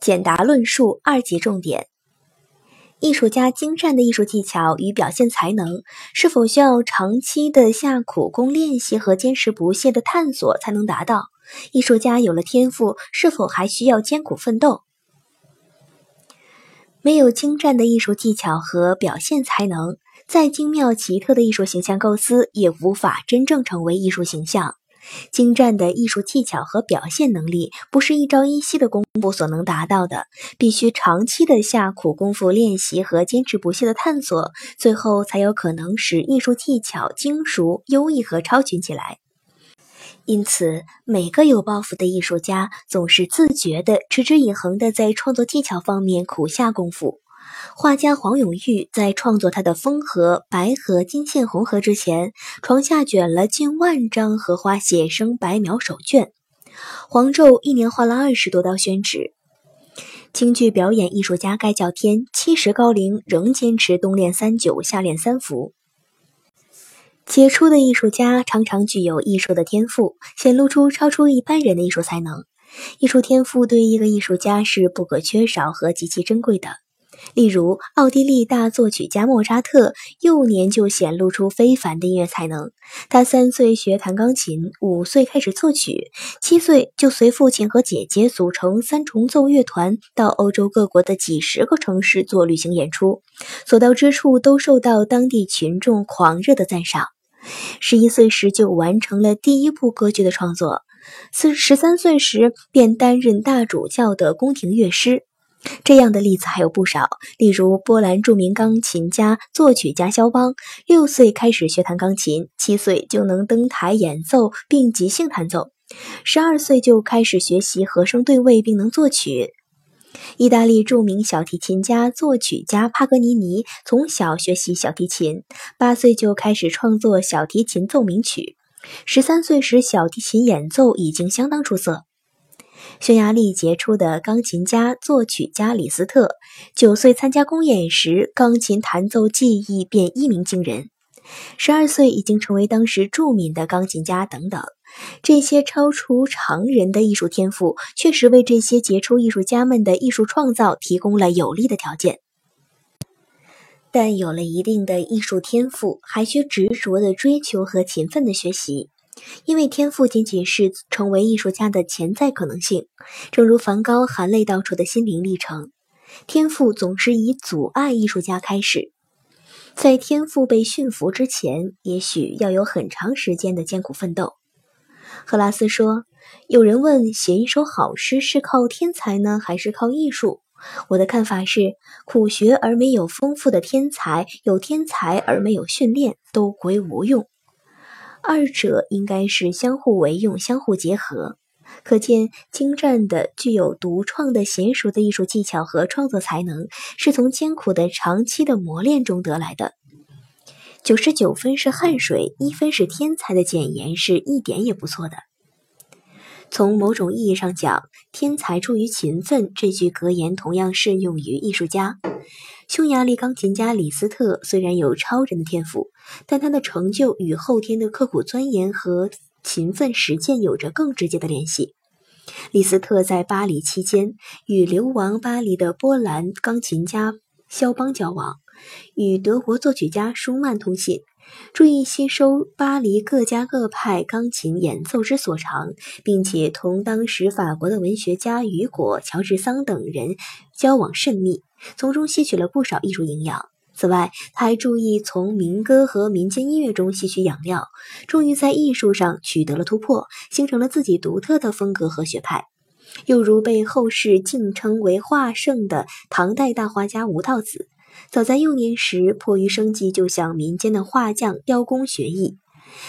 简答论述二级重点：艺术家精湛的艺术技巧与表现才能，是否需要长期的下苦功练习和坚持不懈的探索才能达到？艺术家有了天赋，是否还需要艰苦奋斗？没有精湛的艺术技巧和表现才能，再精妙奇特的艺术形象构思，也无法真正成为艺术形象。精湛的艺术技巧和表现能力不是一朝一夕的功夫所能达到的，必须长期的下苦功夫练习和坚持不懈的探索，最后才有可能使艺术技巧精熟、优异和超群起来。因此，每个有抱负的艺术家总是自觉的、持之以恒的在创作技巧方面苦下功夫。画家黄永玉在创作他的《风荷》《白荷》《金线红荷》之前，床下卷了近万张荷花写生白描手卷。黄胄一年画了二十多道宣纸。京剧表演艺术家盖叫天，七十高龄仍坚持冬练三九，夏练三伏。杰出的艺术家常常具有艺术的天赋，显露出超出一般人的艺术才能。艺术天赋对于一个艺术家是不可缺少和极其珍贵的。例如，奥地利大作曲家莫扎特幼年就显露出非凡的音乐才能。他三岁学弹钢琴，五岁开始作曲，七岁就随父亲和姐姐组成三重奏乐团，到欧洲各国的几十个城市做旅行演出，所到之处都受到当地群众狂热的赞赏。十一岁时就完成了第一部歌剧的创作，四十三岁时便担任大主教的宫廷乐师。这样的例子还有不少，例如波兰著名钢琴家、作曲家肖邦，六岁开始学弹钢琴，七岁就能登台演奏并即兴弹奏，十二岁就开始学习和声对位并能作曲。意大利著名小提琴家、作曲家帕格尼尼从小学习小提琴，八岁就开始创作小提琴奏鸣曲，十三岁时小提琴演奏已经相当出色。匈牙利杰出的钢琴家、作曲家李斯特，九岁参加公演时，钢琴弹奏技艺便一鸣惊人；十二岁已经成为当时著名的钢琴家等等。这些超出常人的艺术天赋，确实为这些杰出艺术家们的艺术创造提供了有利的条件。但有了一定的艺术天赋，还需执着的追求和勤奋的学习。因为天赋仅仅是成为艺术家的潜在可能性，正如梵高含泪道出的心灵历程。天赋总是以阻碍艺术家开始，在天赋被驯服之前，也许要有很长时间的艰苦奋斗。赫拉斯说：“有人问，写一首好诗是靠天才呢，还是靠艺术？我的看法是，苦学而没有丰富的天才，有天才而没有训练，都归无用。”二者应该是相互为用、相互结合。可见，精湛的、具有独创的、娴熟的艺术技巧和创作才能，是从艰苦的长期的磨练中得来的。九十九分是汗水，一分是天才的简言是一点也不错的。从某种意义上讲，“天才出于勤奋”这句格言同样适用于艺术家。匈牙利钢琴家李斯特虽然有超人的天赋，但他的成就与后天的刻苦钻研和勤奋实践有着更直接的联系。李斯特在巴黎期间，与流亡巴黎的波兰钢琴家肖邦交往，与德国作曲家舒曼通信。注意吸收巴黎各家各派钢琴演奏之所长，并且同当时法国的文学家雨果、乔治桑等人交往甚密，从中吸取了不少艺术营养。此外，他还注意从民歌和民间音乐中吸取养料，终于在艺术上取得了突破，形成了自己独特的风格和学派。又如被后世敬称为画圣的唐代大画家吴道子。早在幼年时，迫于生计，就向民间的画匠、雕工学艺，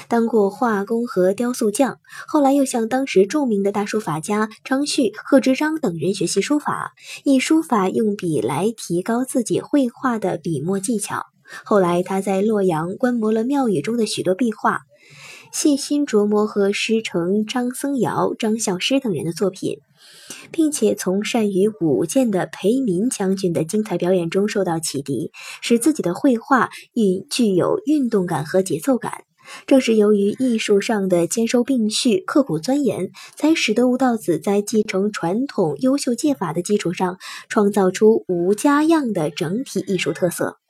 当过画工和雕塑匠。后来又向当时著名的大书法家张旭、贺知章等人学习书法，以书法用笔来提高自己绘画的笔墨技巧。后来他在洛阳观摩了庙宇中的许多壁画，细心琢磨和师承张僧繇、张孝师等人的作品。并且从善于舞剑的裴民将军的精彩表演中受到启迪，使自己的绘画运具有运动感和节奏感。正是由于艺术上的兼收并蓄、刻苦钻研，才使得吴道子在继承传统优秀技法的基础上，创造出吴家样的整体艺术特色。